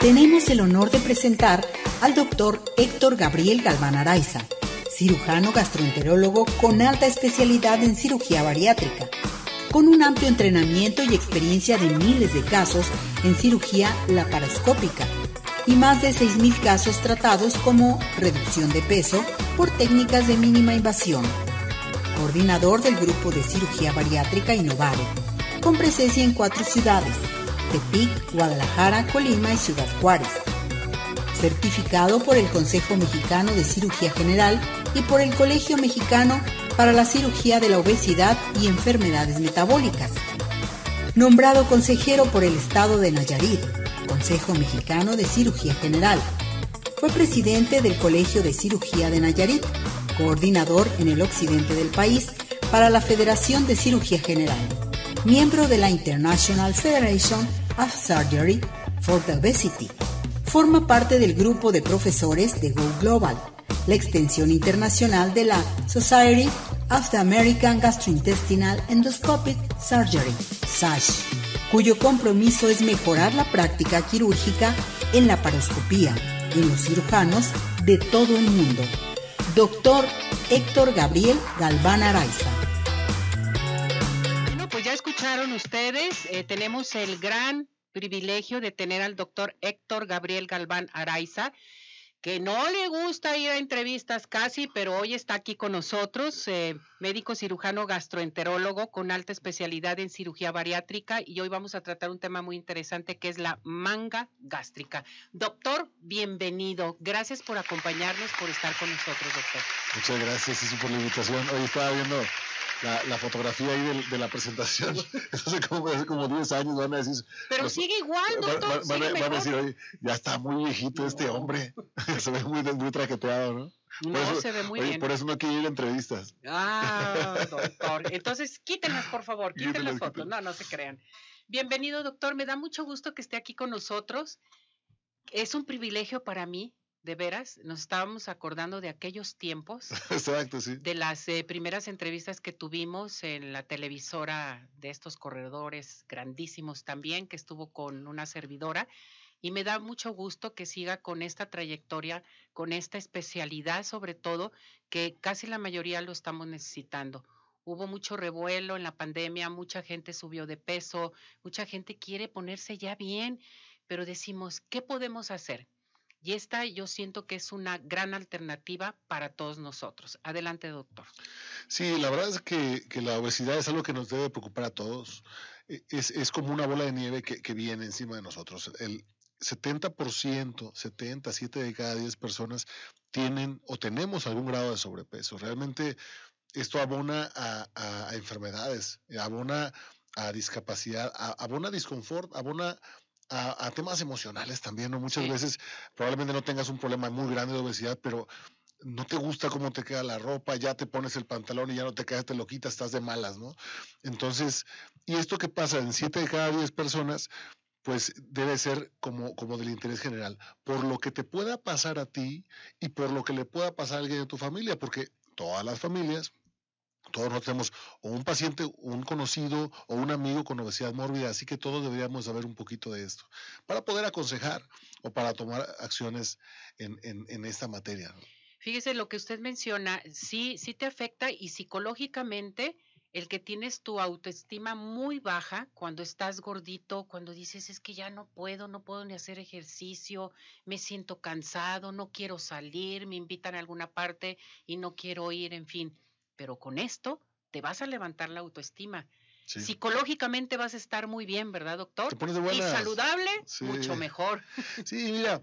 tenemos el honor de presentar al doctor Héctor Gabriel Galván Araiza, cirujano gastroenterólogo con alta especialidad en cirugía bariátrica, con un amplio entrenamiento y experiencia de miles de casos en cirugía laparoscópica y más de 6.000 casos tratados como reducción de peso por técnicas de mínima invasión. Coordinador del grupo de cirugía bariátrica Innovare, con presencia en cuatro ciudades, Tepic, Guadalajara, Colima y Ciudad Juárez. Certificado por el Consejo Mexicano de Cirugía General y por el Colegio Mexicano para la Cirugía de la Obesidad y Enfermedades Metabólicas. Nombrado consejero por el Estado de Nayarit, Consejo Mexicano de Cirugía General. Fue presidente del Colegio de Cirugía de Nayarit, coordinador en el occidente del país para la Federación de Cirugía General miembro de la International Federation of Surgery for the Obesity. Forma parte del grupo de profesores de Go Global, la extensión internacional de la Society of the American Gastrointestinal Endoscopic Surgery, SASH, cuyo compromiso es mejorar la práctica quirúrgica en la paroscopía en los cirujanos de todo el mundo. Doctor Héctor Gabriel Galván Araiza ustedes, eh, tenemos el gran privilegio de tener al doctor Héctor Gabriel Galván Araiza, que no le gusta ir a entrevistas casi, pero hoy está aquí con nosotros, eh, médico cirujano gastroenterólogo con alta especialidad en cirugía bariátrica y hoy vamos a tratar un tema muy interesante que es la manga gástrica. Doctor, bienvenido. Gracias por acompañarnos, por estar con nosotros, doctor. Muchas gracias, por la invitación. Hoy estaba viendo la, fotografía ahí de, la presentación. Hace como, hace como 10 años van a decir. Pero sigue igual, doctor. Van, a decir, oye, ya está muy viejito este hombre. se ve muy, muy traqueteado, ¿no? no, se ve muy bien. Por eso no quiero ir a entrevistas. Ah, doctor. Entonces, quítenlas, por favor, quiten las fotos. No, no se crean. Bienvenido, doctor. Me da mucho gusto que esté aquí con nosotros. Es un privilegio para mí de veras, nos estábamos acordando de aquellos tiempos. Exacto, sí. De las eh, primeras entrevistas que tuvimos en la televisora de estos corredores grandísimos también, que estuvo con una servidora. Y me da mucho gusto que siga con esta trayectoria, con esta especialidad sobre todo, que casi la mayoría lo estamos necesitando. Hubo mucho revuelo en la pandemia, mucha gente subió de peso, mucha gente quiere ponerse ya bien, pero decimos, ¿qué podemos hacer? Y esta yo siento que es una gran alternativa para todos nosotros. Adelante, doctor. Sí, la verdad es que, la obesidad es algo que nos debe preocupar a todos. E, es, como una bola de nieve que, viene encima de nosotros. El 70%, 70, 7 de cada 10 personas tienen o tenemos algún grado de sobrepeso. Realmente esto abona a, enfermedades, abona a discapacidad, abona a disconfort, abona a, temas emocionales también, ¿no? Muchas veces probablemente no tengas un problema muy grande de obesidad, pero no te gusta cómo te queda la ropa, ya te pones el pantalón y ya no te quedas, te lo quitas, estás de malas, ¿no? Entonces, y esto que pasa en 7 de cada 10 personas, pues debe ser como, como del interés general, por lo que te pueda pasar a ti y por lo que le pueda pasar a alguien de tu familia, porque todas las familias, todos no tenemos o un paciente, un conocido o un amigo con obesidad mórbida, así que todos deberíamos saber un poquito de esto para poder aconsejar o para tomar acciones en, en, esta materia. Fíjese lo que usted menciona, sí, sí te afecta y psicológicamente el que tienes tu autoestima muy baja cuando estás gordito, cuando dices es que ya no puedo, no puedo ni hacer ejercicio, me siento cansado, no quiero salir, me invitan a alguna parte y no quiero ir, en fin pero con esto te vas a levantar la autoestima. Psicológicamente vas a estar muy bien, ¿verdad, doctor? Y saludable, mucho mejor. Sí, mira,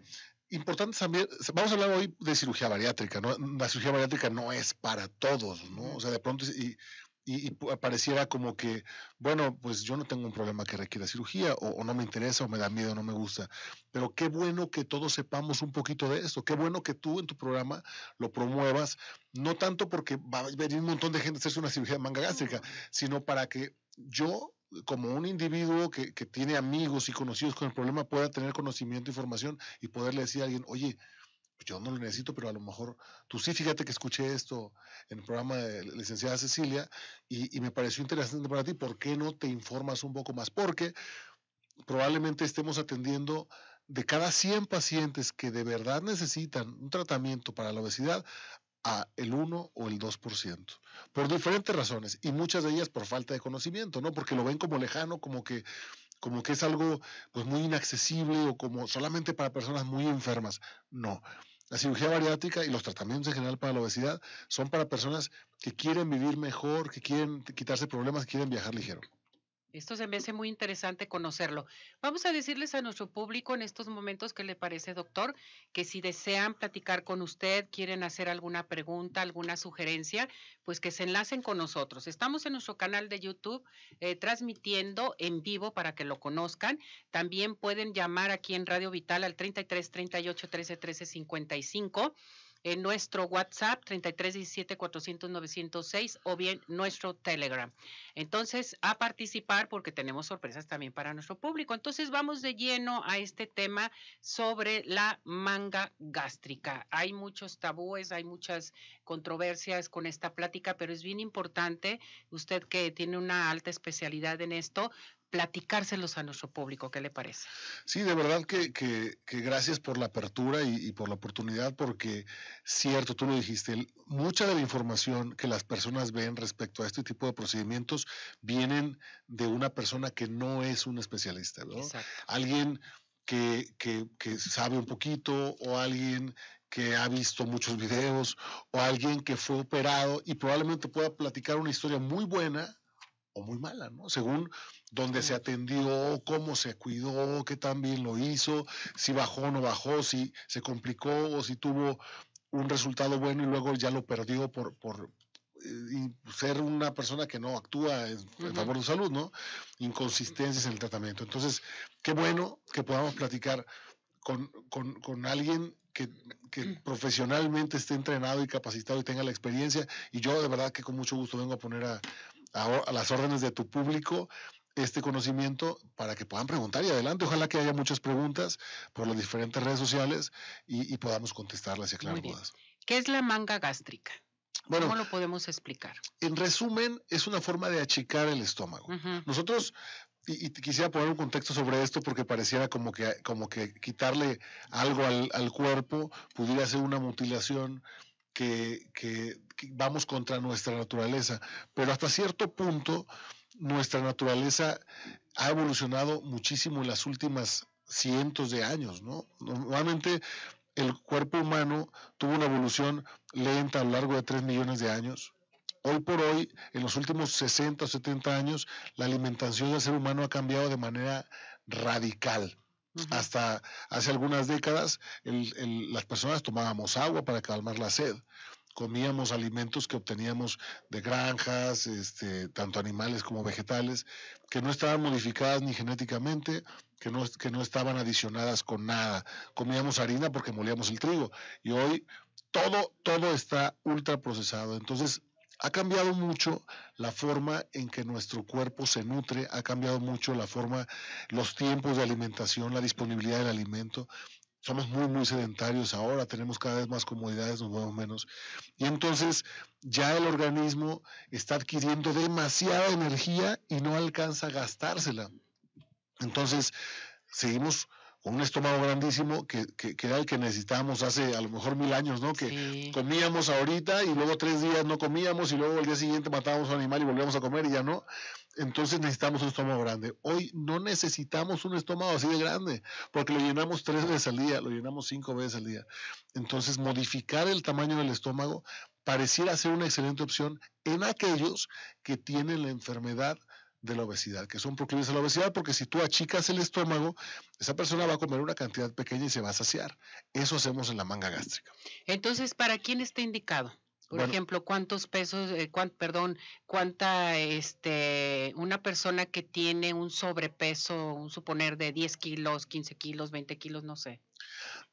importante también, vamos a hablar hoy de cirugía bariátrica, ¿no? La cirugía bariátrica no es para todos, ¿no? O sea, de pronto, y y, pareciera como que, bueno, pues yo no tengo un problema que requiera cirugía, o, no me interesa, o me da miedo, o no me gusta. Pero qué bueno que todos sepamos un poquito de esto, qué bueno que tú en tu programa lo promuevas, no tanto porque va a venir un montón de gente a hacerse una cirugía de manga gástrica, sino para que yo como un individuo que, que tiene amigos y conocidos con el problema pueda tener conocimiento, información y poderle decir a alguien, oye, yo no lo necesito, pero a lo mejor tú sí, fíjate que escuché esto en el programa de la licenciada Cecilia y, me pareció interesante para ti, ¿por qué no te informas un poco más? Porque probablemente estemos atendiendo de cada 100 pacientes que de verdad necesitan un tratamiento para la obesidad, a el 1 o el 2%, por diferentes razones, y muchas de ellas por falta de conocimiento, ¿no? Porque lo ven como lejano, como que como que es algo pues muy inaccesible o como solamente para personas muy enfermas. No. La cirugía bariátrica y los tratamientos en general para la obesidad son para personas que quieren vivir mejor, que quieren quitarse problemas, que quieren viajar ligero. Esto se me hace muy interesante conocerlo. Vamos a decirles a nuestro público en estos momentos qué le parece, doctor, que si desean platicar con usted, quieren hacer alguna pregunta, alguna sugerencia, pues que se enlacen con nosotros. Estamos en nuestro canal de YouTube eh, transmitiendo en vivo para que lo conozcan. También pueden llamar aquí en Radio Vital al 33 38 13 13 55 en nuestro WhatsApp 3317 400 906 o bien nuestro Telegram. Entonces, a participar porque tenemos sorpresas también para nuestro público. Entonces, vamos de lleno a este tema sobre la manga gástrica. Hay muchos tabúes, hay muchas controversias con esta plática, pero es bien importante, usted que tiene una alta especialidad en esto, platicárselos a nuestro público. ¿Qué le parece? Sí, de verdad que, que, gracias por la apertura y, por la oportunidad, porque cierto, tú lo dijiste, mucha de la información que las personas ven respecto a este tipo de procedimientos vienen de una persona que no es un especialista, ¿no? Alguien que, que, que sabe un poquito o alguien que ha visto muchos videos o alguien que fue operado y probablemente pueda platicar una historia muy buena o muy mala, ¿no? Según dónde se atendió, cómo se cuidó, qué tan bien lo hizo, si bajó o no bajó, si se complicó o si tuvo un resultado bueno y luego ya lo perdió por, por eh, ser una persona que no actúa en, favor de su salud, ¿no? Inconsistencias en el tratamiento. Entonces, qué bueno que podamos platicar con, con, con alguien que, que, profesionalmente esté entrenado y capacitado y tenga la experiencia. Y yo de verdad que con mucho gusto vengo a poner a, a, las órdenes de tu público este conocimiento para que puedan preguntar y adelante. Ojalá que haya muchas preguntas por las diferentes redes sociales y, podamos contestarlas y aclarar dudas. ¿Qué es la manga gástrica? Bueno, ¿Cómo lo podemos explicar? En resumen, es una forma de achicar el estómago. Nosotros, y, quisiera poner un contexto sobre esto porque pareciera como que, como que quitarle algo al, al cuerpo pudiera ser una mutilación que, vamos contra nuestra naturaleza, pero hasta cierto punto nuestra naturaleza ha evolucionado muchísimo en las últimas cientos de años, ¿no? Normalmente el cuerpo humano tuvo una evolución lenta a lo largo de 3 millones de años. Hoy por hoy, en los últimos 60 o 70 años, la alimentación del ser humano ha cambiado de manera radical. Hasta hace algunas décadas las personas tomábamos agua para calmar la sed. Comíamos alimentos que obteníamos de granjas, este, tanto animales como vegetales, que no estaban modificadas ni genéticamente, que no, que no estaban adicionadas con nada. Comíamos harina porque molíamos el trigo. Y hoy todo, todo está ultra procesado. Entonces, ha cambiado mucho la forma en que nuestro cuerpo se nutre, ha cambiado mucho la forma, los tiempos de alimentación, la disponibilidad del alimento. Somos muy, muy sedentarios ahora, tenemos cada vez más comodidades, nos movemos menos. Y entonces ya el organismo está adquiriendo demasiada energía y no alcanza a gastársela. Entonces, seguimos con un estómago grandísimo que, era el que necesitábamos hace a lo mejor mil años, ¿no? Que comíamos ahorita y luego tres días no comíamos y luego el día siguiente matábamos a un animal y volvíamos a comer y ya no. Entonces necesitamos un estómago grande. Hoy no necesitamos un estómago así de grande porque lo llenamos tres veces al día, lo llenamos cinco veces al día. Entonces modificar el tamaño del estómago pareciera ser una excelente opción en aquellos que tienen la enfermedad de la obesidad, que son proclives a la obesidad, porque si tú achicas el estómago, esa persona va a comer una cantidad pequeña y se va a saciar. Eso hacemos en la manga gástrica. Entonces, ¿para quién está indicado? Por ejemplo, ¿cuántos pesos, eh, perdón, cuánta, este, una persona que tiene un sobrepeso, un suponer de 10 kilos, 15 kilos, 20 kilos, no sé?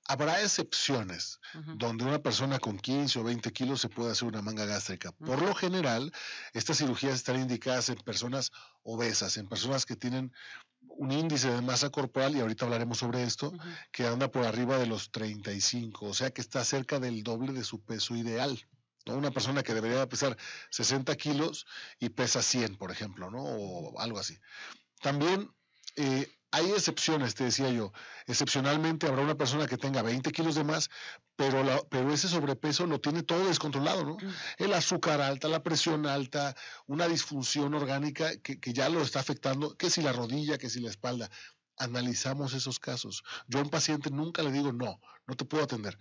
Habrá excepciones donde una persona con 15 o 20 kilos se puede hacer una manga gástrica. Por lo general, estas cirugías están indicadas en personas obesas, en personas que tienen un índice de masa corporal, y ahorita hablaremos sobre esto, que anda por arriba de los 35, o sea que está cerca del doble de su peso ideal. ¿no? Una persona que debería pesar 60 kilos y pesa 100, por ejemplo, ¿no? o algo así. También eh, Hay excepciones, te decía yo. Excepcionalmente habrá una persona que tenga 20 kilos de más, pero, la, pero ese sobrepeso lo tiene todo descontrolado, ¿no? El azúcar alta, la presión alta, una disfunción orgánica que, que ya lo está afectando, que si la rodilla, que si la espalda analizamos esos casos. Yo a un paciente nunca le digo, no, no te puedo atender.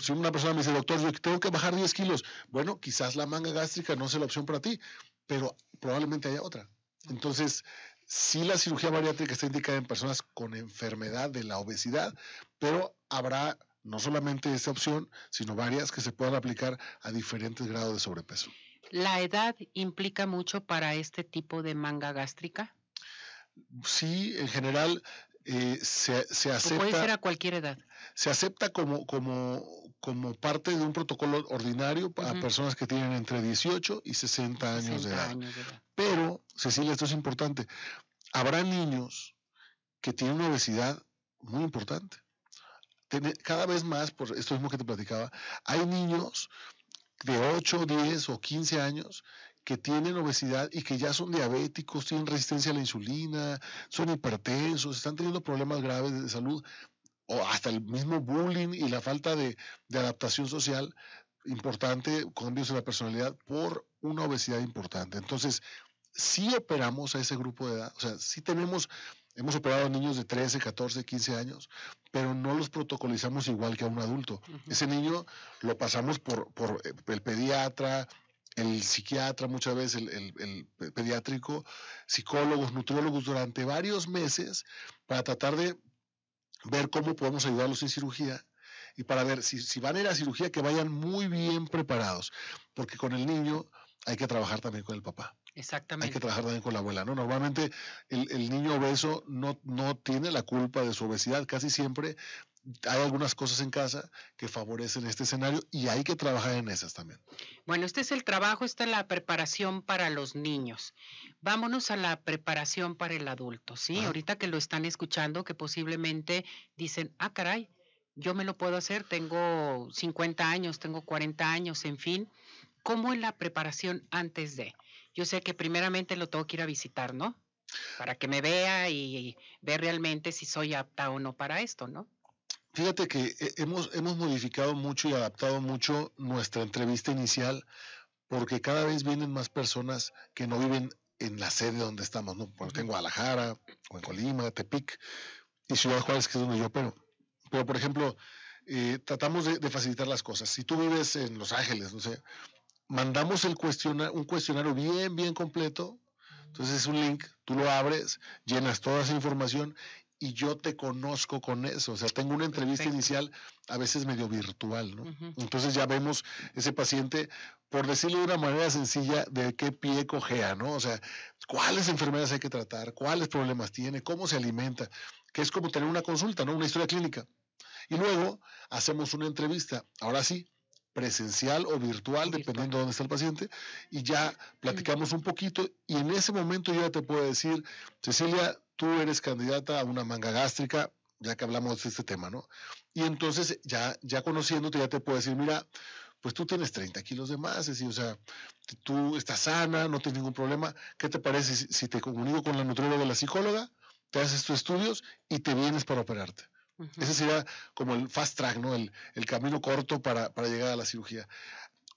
Si una persona me dice, doctor, yo tengo que bajar 10 kilos, bueno, quizás la manga gástrica no sea la opción para ti, pero probablemente haya otra. Entonces, sí la cirugía bariátrica está indicada en personas con enfermedad de la obesidad, pero habrá no solamente esta opción, sino varias que se puedan aplicar a diferentes grados de sobrepeso. ¿La edad implica mucho para este tipo de manga gástrica? sí, en general eh, se, se, acepta. puede ser a cualquier edad. Se acepta como, como, como parte de un protocolo ordinario para personas que tienen entre 18 y 60, años, de edad. Pero, Cecilia, esto es importante. Habrá niños que tienen una obesidad muy importante. Cada vez más, por esto mismo que te platicaba, hay niños de 8, 10 o 15 años que tienen obesidad y que ya son diabéticos, tienen resistencia a la insulina, son hipertensos, están teniendo problemas graves de salud, o hasta el mismo bullying y la falta de, adaptación social importante, cambios en la personalidad por una obesidad importante. Entonces, sí operamos a ese grupo de edad, o sea, sí tenemos, hemos operado a niños de 13, 14, 15 años, pero no los protocolizamos igual que a un adulto. Ese niño lo pasamos por, por el pediatra, el psiquiatra, muchas veces el, pediátrico, psicólogos, nutriólogos durante varios meses para tratar de ver cómo podemos ayudarlos en cirugía y para ver si, si van a ir a cirugía que vayan muy bien preparados, porque con el niño hay que trabajar también con el papá. Exactamente. Hay que trabajar también con la abuela, ¿no? Normalmente el, el, niño obeso no, no tiene la culpa de su obesidad, casi siempre hay algunas cosas en casa que favorecen este escenario y hay que trabajar en esas también. Bueno, este es el trabajo, esta es la preparación para los niños. Vámonos a la preparación para el adulto, ¿sí? Ahorita que lo están escuchando, que posiblemente dicen, ah, caray, yo me lo puedo hacer, tengo 50 años, tengo 40 años, en fin. ¿Cómo es la preparación antes de? Yo sé que primeramente lo tengo que ir a visitar, ¿no? Para que me vea y, ver realmente si soy apta o no para esto, ¿no? Fíjate que eh, hemos, hemos modificado mucho y adaptado mucho nuestra entrevista inicial porque cada vez vienen más personas que no viven en la sede donde estamos, ¿no? Porque en Guadalajara, o en Colima, Tepic y Ciudad Juárez, que es donde yo opero. Pero, por ejemplo, eh, tratamos de, facilitar las cosas. Si tú vives en Los Ángeles, no sé, mandamos el un cuestionario bien, bien completo. Entonces es un link, tú lo abres, llenas toda esa información y yo te conozco con eso. O sea, tengo una entrevista inicial a veces medio virtual, ¿no? Entonces ya vemos ese paciente, por decirlo de una manera sencilla, de qué pie cojea, ¿no? O sea, cuáles enfermedades hay que tratar, cuáles problemas tiene, cómo se alimenta, que es como tener una consulta, ¿no? Una historia clínica. Y luego hacemos una entrevista. Ahora sí, presencial o virtual, dependiendo de dónde está el paciente, y ya platicamos un poquito y en ese momento yo ya te puedo decir, Cecilia, tú eres candidata a una manga gástrica, ya que hablamos de este tema, ¿no? Y entonces ya, ya conociéndote ya te puedo decir, mira, pues tú tienes 30 kilos de más, es decir, o sea, tú estás sana, no tienes ningún problema, ¿qué te parece si, si te comunico con la nutrióloga o la psicóloga, te haces tus estudios y te vienes para operarte? Ese sería como el fast track, ¿no? El, camino corto para, llegar a la cirugía.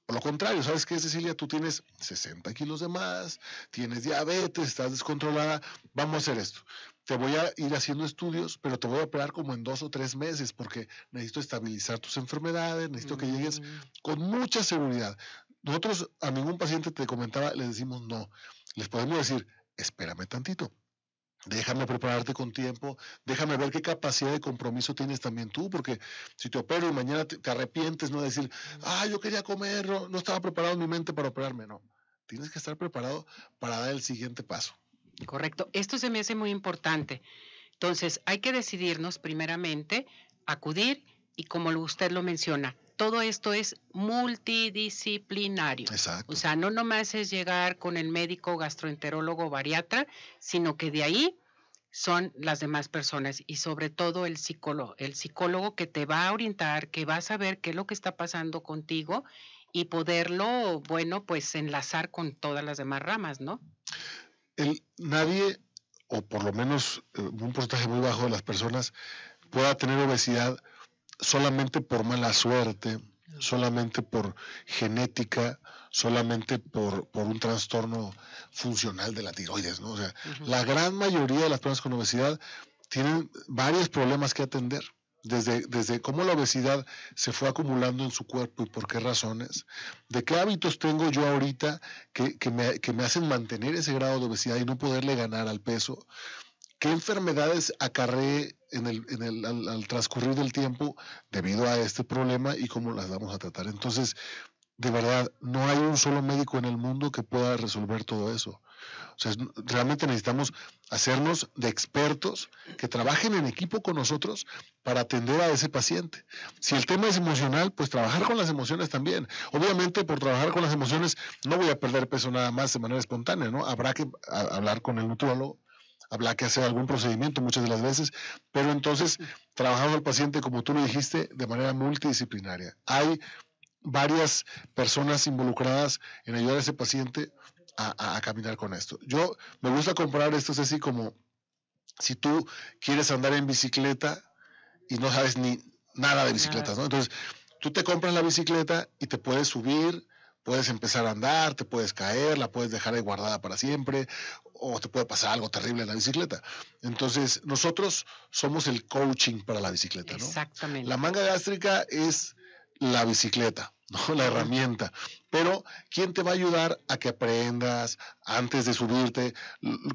Por lo contrario, ¿sabes qué, Cecilia? Tú tienes 60 kilos de más, tienes diabetes, estás descontrolada. Vamos a hacer esto. Te voy a ir haciendo estudios, pero te voy a operar como en dos o tres meses porque necesito estabilizar tus enfermedades, necesito que llegues mm. con mucha seguridad. Nosotros a ningún paciente te comentaba, le decimos no. Les podemos decir, espérame tantito Déjame prepararte con tiempo, déjame ver qué capacidad de compromiso tienes también tú, porque si te opero y mañana te, arrepientes, no decir, ah, yo quería comer, no, estaba preparado mi mente para operarme, no. Tienes que estar preparado para dar el siguiente paso. Correcto. Esto se me hace muy importante. Entonces, hay que decidirnos primeramente, acudir y como usted lo menciona, todo esto es multidisciplinario. Exacto. O sea, no nomás es llegar con el médico gastroenterólogo bariatra, sino que de ahí son las demás personas y sobre todo el psicólogo, el psicólogo que te va a orientar, que va a saber qué es lo que está pasando contigo y poderlo, bueno, pues enlazar con todas las demás ramas, ¿no? El, nadie o por lo menos eh, un porcentaje muy bajo de las personas, pueda tener obesidad solamente por mala suerte, solamente por genética, solamente por, por un trastorno funcional de la tiroides, ¿no? O sea, la gran mayoría de las personas con obesidad tienen varios problemas que atender. Desde, desde, cómo la obesidad se fue acumulando en su cuerpo y por qué razones, de qué hábitos tengo yo ahorita que, que, me, que me hacen mantener ese grado de obesidad y no poderle ganar al peso, qué enfermedades acarré en el, en el, al, transcurrir del tiempo debido a este problema y cómo las vamos a tratar. Entonces, de verdad, no hay un solo médico en el mundo que pueda resolver todo eso. O sea, realmente necesitamos hacernos de expertos que trabajen en equipo con nosotros para atender a ese paciente. Si el tema es emocional, pues trabajar con las emociones también. Obviamente, por trabajar con las emociones, no voy a perder peso nada más de manera espontánea, ¿no? Habrá que hablar con el nutrólogo, habrá que hacer algún procedimiento muchas de las veces, pero entonces trabajamos al paciente, como tú lo dijiste, de manera multidisciplinaria. Hay varias personas involucradas en ayudar a ese paciente a, caminar con esto. Yo me gusta comparar esto es así como si tú quieres andar en bicicleta y no sabes ni nada de bicicletas, ¿no? Entonces, tú te compras la bicicleta y te puedes subir, puedes empezar a andar, te puedes caer, la puedes dejar ahí guardada para siempre, o te puede pasar algo terrible en la bicicleta. Entonces, nosotros somos el coaching para la bicicleta, ¿no? Exactamente. La manga gástrica es la bicicleta, ¿no? La herramienta. Pero, ¿quién te va a ayudar a que aprendas antes de subirte?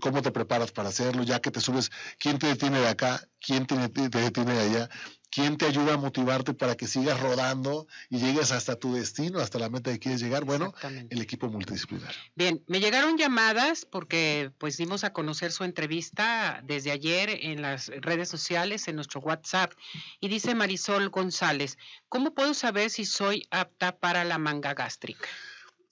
¿Cómo te preparas para hacerlo? Ya que te subes, ¿quién te detiene de acá? ¿Quién te, detiene de allá? ¿Quién te ayuda a motivarte para que sigas rodando y llegues hasta tu destino, hasta la meta que quieres llegar? Bueno, el equipo multidisciplinar. Bien, me llegaron llamadas porque pues dimos a conocer su entrevista desde ayer en las redes sociales, en nuestro WhatsApp. Y dice Marisol González, ¿cómo puedo saber si soy apta para la manga gástrica?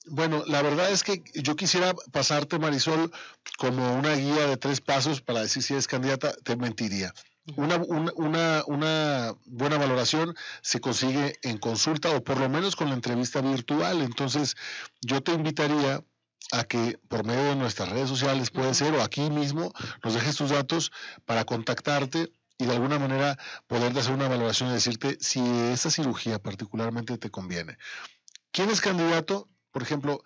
Bueno, la verdad es que yo quisiera pasarte, Marisol, como una guía de tres pasos para decir si eres candidata, te mentiría. Una, una, una, buena valoración se consigue en consulta o por lo menos con la entrevista virtual. Entonces, yo te invitaría a que por medio de nuestras redes sociales, puede ser, o aquí mismo, nos dejes tus datos para contactarte y de alguna manera poder hacer una valoración y decirte si esa cirugía particularmente te conviene. ¿Quién es candidato? Por ejemplo,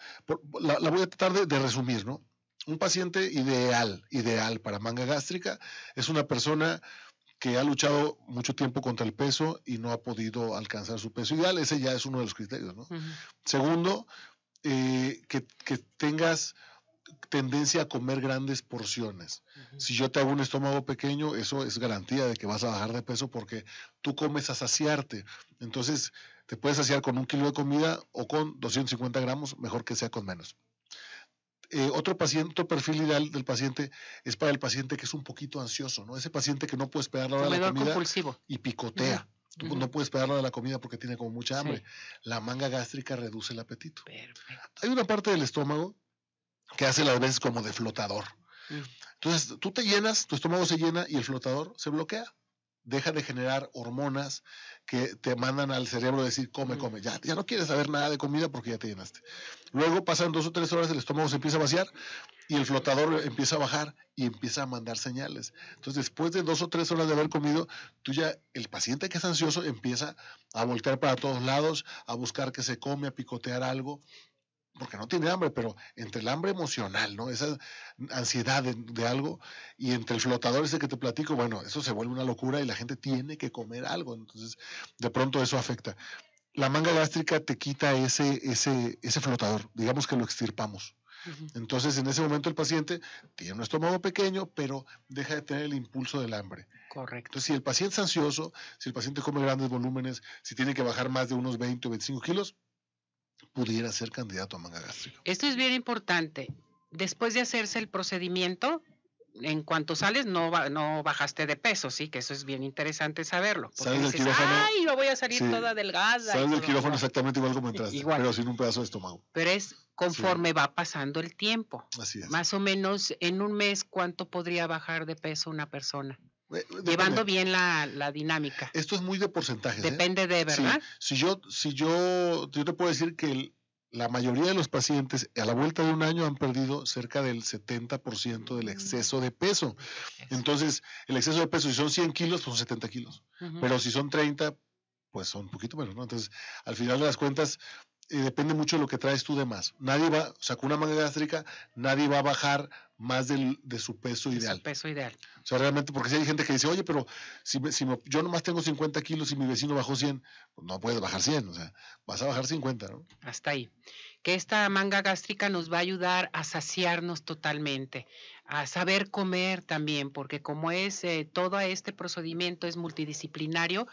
la, voy a tratar de resumir, ¿no? Un paciente ideal, ideal para manga gástrica, es una persona que ha luchado mucho tiempo contra el peso y no ha podido alcanzar su peso ideal. Ese ya es uno de los criterios, ¿no? Segundo, eh, que, tengas tendencia a comer grandes porciones. Si yo te hago un estómago pequeño, eso es garantía de que vas a bajar de peso porque tú comes a saciarte. Entonces, te puedes saciar con un kilo de comida o con 250 gramos, mejor que sea con menos. Eh, otro paciente, otro perfil ideal del paciente es para el paciente que es un poquito ansioso, ¿no? Ese paciente que no puede esperar la hora de la comida y picotea. no puedes esperar la de la comida porque tiene como mucha hambre. La manga gástrica reduce el apetito. Hay una parte del estómago que hace las veces como de flotador. Mm. Entonces, tú te llenas, tu estómago se llena y el flotador se bloquea deja de generar hormonas que te mandan al cerebro a decir, come, come. Ya, ya no quieres saber nada de comida porque ya te llenaste. Luego pasan dos o tres horas, el estómago se empieza a vaciar y el flotador empieza a bajar y empieza a mandar señales. Entonces, después de dos o tres horas de haber comido, tú ya, el paciente que es ansioso empieza a voltear para todos lados, a buscar que se come, a picotear algo porque no tiene hambre, pero entre el hambre emocional, ¿no? Esa ansiedad de, algo y entre el flotador ese que te platico, bueno, eso se vuelve una locura y la gente tiene que comer algo, entonces de pronto eso afecta. La manga gástrica te quita ese, ese, ese flotador, digamos que lo extirpamos. Entonces, en ese momento el paciente tiene un estómago pequeño, pero deja de tener el impulso del hambre. Correcto. Entonces, si el paciente es ansioso, si el paciente come grandes volúmenes, si tiene que bajar más de unos 20 o 25 kilos, pudiera ser candidato a manga gástrica. Esto es bien importante. Después de hacerse el procedimiento, en cuanto sales no no bajaste de peso, sí, que eso es bien interesante saberlo. Del quirófano. Ay, yo voy a salir toda delgada. Sales del quirófano exactamente igual como entraste, igual. pero sin un pedazo de estómago. Pero es conforme va pasando el tiempo. Así es. Más o menos en un mes, ¿cuánto podría bajar de peso una persona? Eh, Llevando bien la, la, dinámica. Esto es muy de porcentajes. ¿eh? Depende de, ¿verdad? Si yo, si yo, yo te puedo decir que la mayoría de los pacientes a la vuelta de un año han perdido cerca del 70% del exceso de peso. Entonces, el exceso de peso, si son 100 kilos, pues son 70 kilos. Pero si son 30, pues son un poquito menos, ¿no? Entonces, al final de las cuentas, eh, depende mucho de lo que traes tú de más. Nadie va, o sea, con una manga gástrica, nadie va a bajar más del, de su peso ideal. Su peso ideal. O sea, realmente, porque si hay gente que dice, oye, pero si, si yo nomás tengo 50 kilos y mi vecino bajó 100, pues no puedes bajar 100, o sea, vas a bajar 50, ¿no? Hasta ahí. Que esta manga gástrica nos va a ayudar a saciarnos totalmente, a saber comer también, porque como es eh, todo este procedimiento es multidisciplinario,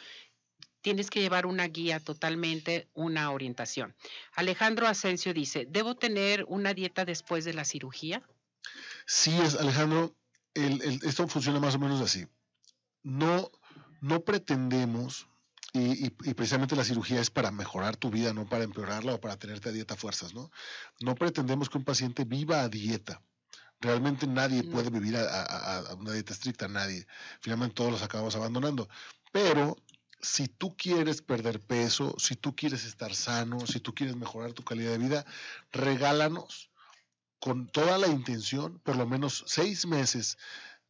tienes que llevar una guía totalmente, una orientación. Alejandro Asensio dice, ¿debo tener una dieta después de la cirugía? Sí, es, Alejandro, esto funciona más o menos así. No, no pretendemos, y, precisamente la cirugía es para mejorar tu vida, no para empeorarla o para tenerte a dieta fuerzas, ¿no? No pretendemos que un paciente viva a dieta. Realmente nadie puede vivir a, una dieta estricta, nadie. Finalmente todos los acabamos abandonando. Pero si tú quieres perder peso, si tú quieres estar sano, si tú quieres mejorar tu calidad de vida, regálanos con toda la intención, por lo menos seis meses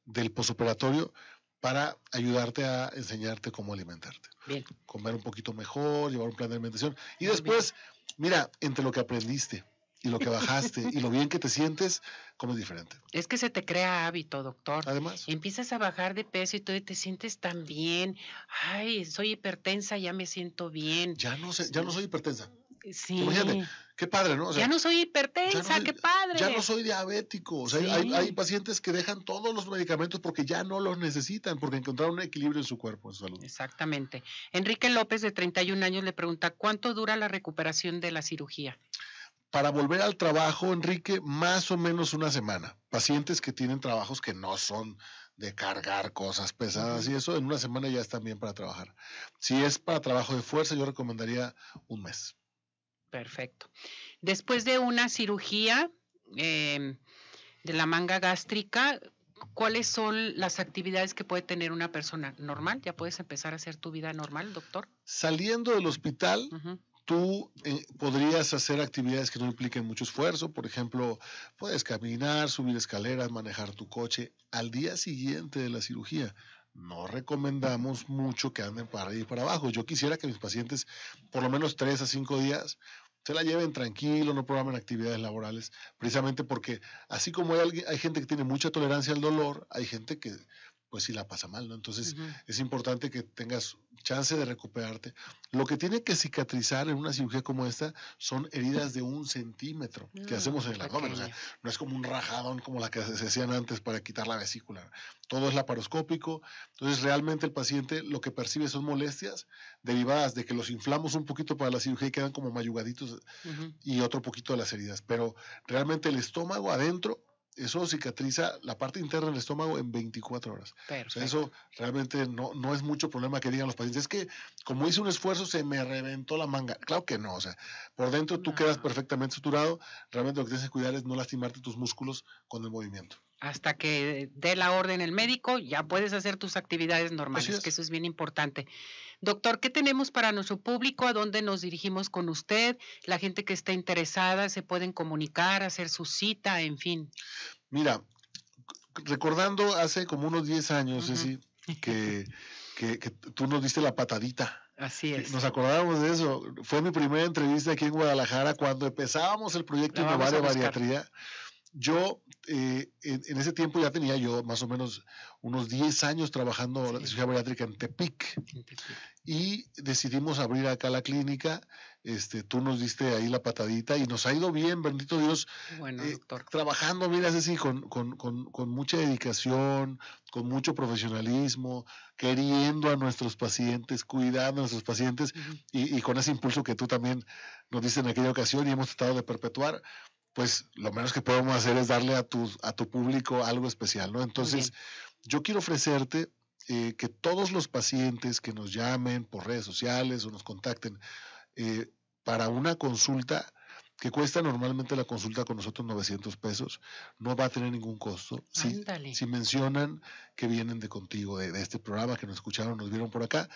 del posoperatorio para ayudarte a enseñarte cómo alimentarte. Bien. Comer un poquito mejor, llevar un plan de alimentación. Y después, mira, entre lo que aprendiste, y lo que bajaste y lo bien que te sientes, como es diferente. Es que se te crea hábito, doctor. Además. Empiezas a bajar de peso y tú te sientes tan bien. Ay, soy hipertensa, ya me siento bien. Ya no sé, ya no soy hipertensa. Sí. Imagínate, qué padre, ¿no? ya no soy hipertensa, qué padre. Ya no soy diabético. O sea, hay, hay, pacientes que dejan todos los medicamentos porque ya no los necesitan, porque encontraron un equilibrio en su cuerpo, en su salud. Exactamente. Enrique López, de 31 años, le pregunta, ¿cuánto dura la recuperación de la cirugía? para volver al trabajo, Enrique, más o menos una semana. Pacientes que tienen trabajos que no son de cargar cosas pesadas y eso, en una semana ya están bien para trabajar. Si es para trabajo de fuerza, yo recomendaría un mes. Perfecto. Después de una cirugía em, de la manga gástrica, ¿cuáles son las actividades que puede tener una persona normal? ¿Ya puedes empezar a hacer tu vida normal, doctor? Saliendo del hospital, tú eh, podrías hacer actividades que no impliquen mucho esfuerzo, por ejemplo, puedes caminar, subir escaleras, manejar tu coche al día siguiente de la cirugía. No recomendamos mucho que anden para y para abajo. Yo quisiera que mis pacientes, por lo menos tres a cinco días, se la lleven tranquilo, no programen actividades laborales, precisamente porque así como hay, hay gente que tiene mucha tolerancia al dolor, hay gente que pues sí la pasa mal, ¿no? Entonces es importante que tengas chance de recuperarte. Lo que tiene que cicatrizar en una cirugía como esta son heridas de un centímetro que hacemos en el abdomen. O sea, no es como un rajadón como la que se hacían antes para quitar la vesícula. Todo es laparoscópico. Entonces realmente el paciente lo que percibe son molestias derivadas de que los inflamos un poquito para la cirugía y quedan como mayugaditos y otro poquito de las heridas. Pero realmente el estómago adentro eso cicatriza la parte interna del estómago en 24 horas. eso realmente no, no es mucho problema que digan los pacientes. Es que como hice un esfuerzo se me reventó la manga. Claro que no. O sea, por dentro tú quedas perfectamente suturado. Realmente lo que tienes que cuidar es no lastimarte tus músculos con el movimiento hasta que dé la orden el médico, ya puedes hacer tus actividades normales, que eso es bien importante. Doctor, ¿qué tenemos para nuestro público? ¿A dónde nos dirigimos con usted? La gente que está interesada se pueden comunicar, hacer su cita, en fin. Mira, recordando hace como unos 10 años, que, que, tú nos diste la patadita. Así es. Nos acordábamos de eso. Fue mi primera entrevista aquí en Guadalajara cuando empezábamos el proyecto Innovar de Bariatría. Yo eh, en, ese tiempo ya tenía yo más o menos unos 10 años trabajando en la cirugía bariátrica en Tepic. Y decidimos abrir acá la clínica. Este, tú nos diste ahí la patadita y nos ha ido bien, bendito Dios. Bueno, eh, doctor. Trabajando, mira, así, con, con, con, con, mucha dedicación, con mucho profesionalismo, queriendo a nuestros pacientes, cuidando a nuestros pacientes y, y con ese impulso que tú también nos diste en aquella ocasión y hemos tratado de perpetuar pues lo menos que podemos hacer es darle a tu, a tu público algo especial, ¿no? Entonces, yo quiero ofrecerte eh, que todos los pacientes que nos llamen por redes sociales o nos contacten eh, para una consulta que cuesta normalmente la consulta con nosotros 900 pesos, no va a tener ningún costo. Si, si mencionan que vienen de contigo, de, de, este programa, que nos escucharon, nos vieron por acá,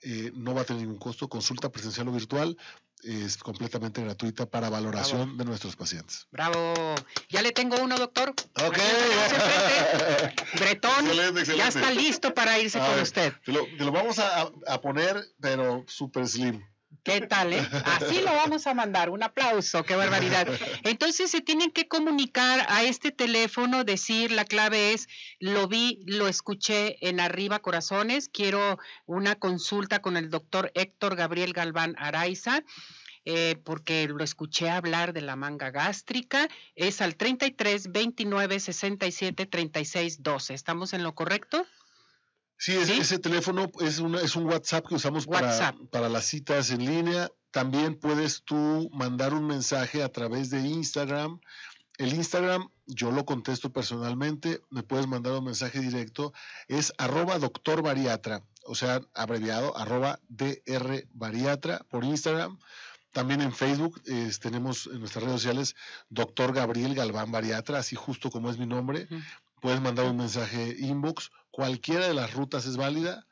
eh, no va a tener ningún costo, consulta presencial o virtual, es completamente gratuita para valoración de nuestros pacientes. Bravo. Ya le tengo uno, doctor. Ok. Bretón ya está listo para irse con usted. Te lo, vamos a, a, poner, pero super slim. ¿Qué tal, eh? Así lo vamos a mandar. Un aplauso, qué barbaridad. Entonces se tienen que comunicar a este teléfono, decir la clave es, lo vi, lo escuché en Arriba Corazones, quiero una consulta con el doctor Héctor Gabriel Galván Araiza. Eh, porque lo escuché hablar de la manga gástrica, es al 33 29 67 36 12. ¿Estamos en lo correcto? Sí, ese teléfono es, una, es un WhatsApp que usamos para, para las citas en línea. También puedes tú mandar un mensaje a través de Instagram. El Instagram yo lo contesto personalmente, me puedes mandar un mensaje directo, es arroba doctor bariatra, o sea, abreviado, arroba DR bariatra por Instagram. También en Facebook tenemos en nuestras redes sociales doctor Gabriel Galván Bariatra, así justo como es mi nombre. Puedes mandar un mensaje inbox cualquiera de las rutas es válida.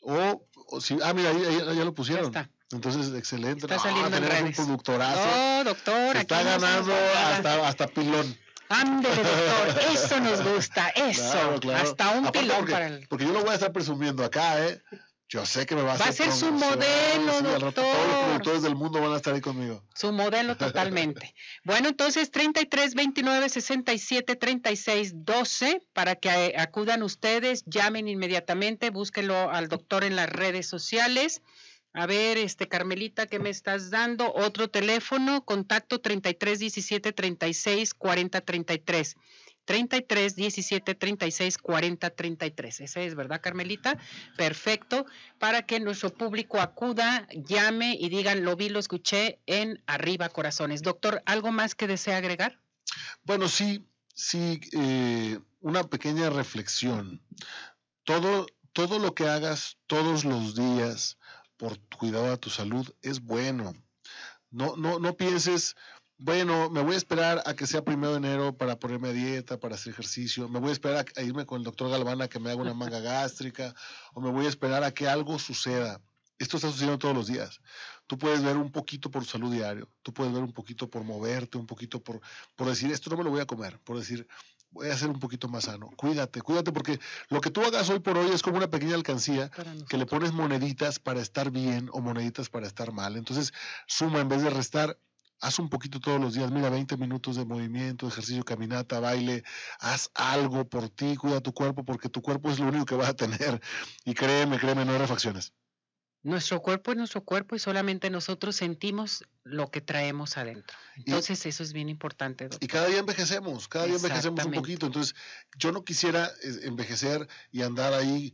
O, si, ah, mira, ahí, ya lo pusieron. Entonces, excelente. Está saliendo en redes. un productorazo. No, doctor. Está ganando hasta, hasta pilón. Ándele, doctor, eso nos gusta, eso. Hasta un pilón para el. Porque yo lo voy a estar presumiendo acá, ¿eh? Yo sé que me va a, va a ser su modelo, doctor. todos los productores del mundo van a estar ahí conmigo. Su modelo totalmente. bueno, entonces 33 29 67 36 12 para que eh, acudan ustedes, llamen inmediatamente, búsquenlo al doctor en las redes sociales. A ver, este Carmelita, ¿qué me estás dando? Otro teléfono, contacto 33 17 36 40 33. 33 17 36 40 33. Ese es, ¿verdad, Carmelita? Perfecto. Para que nuestro público acuda, llame y digan, lo vi, lo escuché en Arriba Corazones. Doctor, ¿algo más que desea agregar? Bueno, sí, sí, eh, una pequeña reflexión. Todo, todo lo que hagas todos los días por cuidado de tu salud es bueno. No, no, no pienses, bueno, me voy a esperar a que sea primero de enero para ponerme a dieta, para hacer ejercicio, me voy a esperar a, irme con el doctor Galván a que me haga una manga gástrica, o me voy a esperar a que algo suceda. Esto está sucediendo todos los días. Tú puedes ver un poquito por salud diario, tú puedes ver un poquito por moverte, un poquito por, por decir, esto no me lo voy a comer, por decir, voy a ser un poquito más sano. Cuídate, cuídate, porque lo que tú hagas hoy por hoy es como una pequeña alcancía que le pones moneditas para estar bien o moneditas para estar mal. Entonces, suma en vez de restar haz un poquito todos los días, mira, 20 minutos de movimiento, ejercicio, caminata, baile, haz algo por ti, cuida tu cuerpo, porque tu cuerpo es lo único que vas a tener. Y créeme, créeme, no hay refacciones. Nuestro cuerpo es nuestro cuerpo y solamente nosotros sentimos lo que traemos adentro. Entonces eso es bien importante. Y cada día envejecemos, cada día envejecemos un poquito. Entonces yo no quisiera eh, envejecer y andar ahí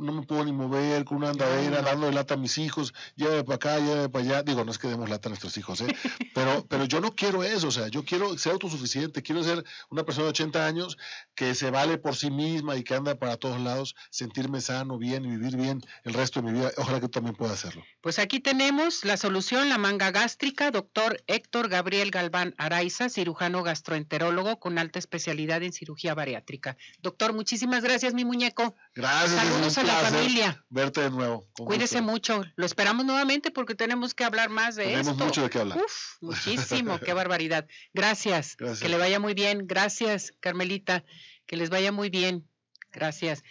no me puedo ni mover, con una andadera, dando lata a mis hijos, llévame para acá, llévame para allá. Digo, no es que demos lata a nuestros hijos, ¿eh? pero, pero yo no quiero eso, o sea, yo quiero ser autosuficiente, quiero ser una persona de 80 años que se vale por sí misma y que anda para todos lados, sentirme sano, bien y vivir bien el resto de mi vida. Ojalá que también pueda hacerlo. Pues aquí tenemos la solución, la manga gástrica, doctor Héctor Gabriel Galván Araiza, cirujano gastroenterólogo con alta especialidad en cirugía bariátrica. Doctor, muchísimas gracias, mi muñeco. Gracias a la familia. Verte de nuevo. Cuídese mucho. Lo esperamos nuevamente porque tenemos que hablar más de esto. Tenemos mucho de qué hablar. Uf, muchísimo. qué barbaridad. Gracias. Gracias. Que le vaya muy bien. Gracias, Carmelita. Que les vaya muy bien. Gracias.